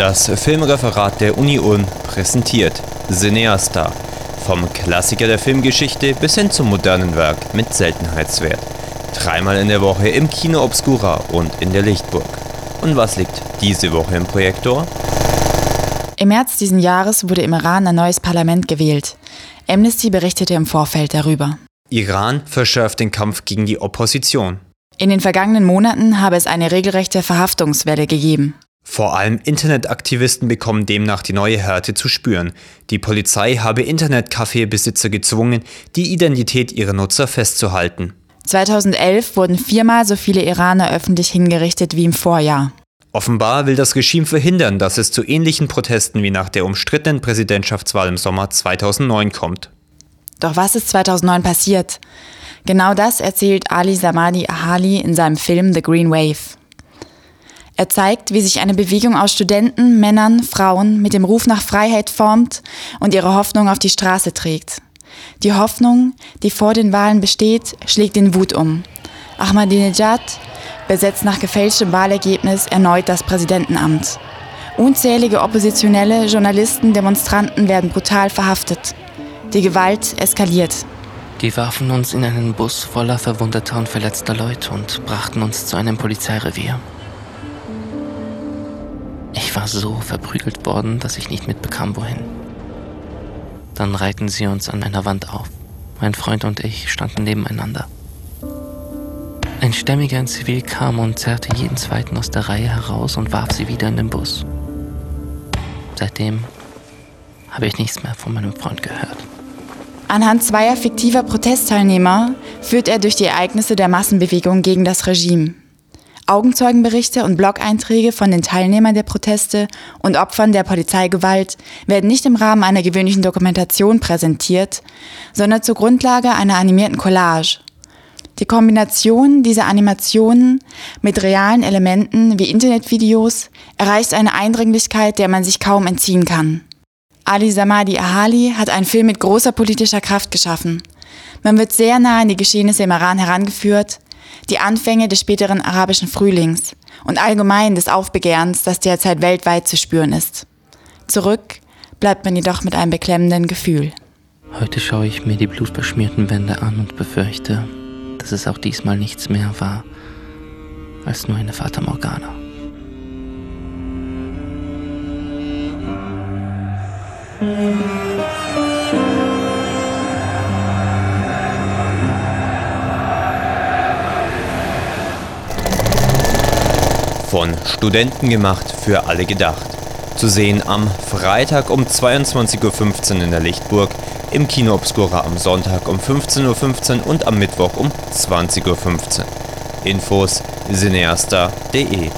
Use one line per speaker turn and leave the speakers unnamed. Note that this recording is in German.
Das Filmreferat der Uni Ulm präsentiert Cineasta. Vom Klassiker der Filmgeschichte bis hin zum modernen Werk mit Seltenheitswert. Dreimal in der Woche im Kino Obscura und in der Lichtburg. Und was liegt diese Woche im Projektor?
Im März diesen Jahres wurde im Iran ein neues Parlament gewählt. Amnesty berichtete im Vorfeld darüber.
Iran verschärft den Kampf gegen die Opposition.
In den vergangenen Monaten habe es eine regelrechte Verhaftungswelle gegeben.
Vor allem Internetaktivisten bekommen demnach die neue Härte zu spüren. Die Polizei habe Internetcafé-Besitzer gezwungen, die Identität ihrer Nutzer festzuhalten.
2011 wurden viermal so viele Iraner öffentlich hingerichtet wie im Vorjahr.
Offenbar will das Regime verhindern, dass es zu ähnlichen Protesten wie nach der umstrittenen Präsidentschaftswahl im Sommer 2009 kommt.
Doch was ist 2009 passiert? Genau das erzählt Ali Samadi Ahali in seinem Film The Green Wave. Er zeigt, wie sich eine Bewegung aus Studenten, Männern, Frauen mit dem Ruf nach Freiheit formt und ihre Hoffnung auf die Straße trägt. Die Hoffnung, die vor den Wahlen besteht, schlägt in Wut um. Ahmadinejad besetzt nach gefälschtem Wahlergebnis erneut das Präsidentenamt. Unzählige Oppositionelle, Journalisten, Demonstranten werden brutal verhaftet. Die Gewalt eskaliert.
Die warfen uns in einen Bus voller verwundeter und verletzter Leute und brachten uns zu einem Polizeirevier. Ich war so verprügelt worden, dass ich nicht mitbekam, wohin. Dann reihten sie uns an einer Wand auf. Mein Freund und ich standen nebeneinander. Ein Stämmiger in Zivil kam und zerrte jeden zweiten aus der Reihe heraus und warf sie wieder in den Bus. Seitdem habe ich nichts mehr von meinem Freund gehört.
Anhand zweier fiktiver Protestteilnehmer führt er durch die Ereignisse der Massenbewegung gegen das Regime. Augenzeugenberichte und Blog-Einträge von den Teilnehmern der Proteste und Opfern der Polizeigewalt werden nicht im Rahmen einer gewöhnlichen Dokumentation präsentiert, sondern zur Grundlage einer animierten Collage. Die Kombination dieser Animationen mit realen Elementen wie Internetvideos erreicht eine Eindringlichkeit, der man sich kaum entziehen kann. Ali Samadi Ahali hat einen Film mit großer politischer Kraft geschaffen. Man wird sehr nah an die Geschehnisse im Iran herangeführt, die Anfänge des späteren arabischen Frühlings und allgemein des Aufbegehrens, das derzeit weltweit zu spüren ist. Zurück bleibt man jedoch mit einem beklemmenden Gefühl.
Heute schaue ich mir die blutverschmierten Wände an und befürchte, dass es auch diesmal nichts mehr war als nur eine Fata Morgana.
Von Studenten gemacht, für alle gedacht. Zu sehen am Freitag um 22.15 Uhr in der Lichtburg, im Kino Obscura am Sonntag um 15.15 Uhr und am Mittwoch um 20.15 Uhr. Infos cineasta.de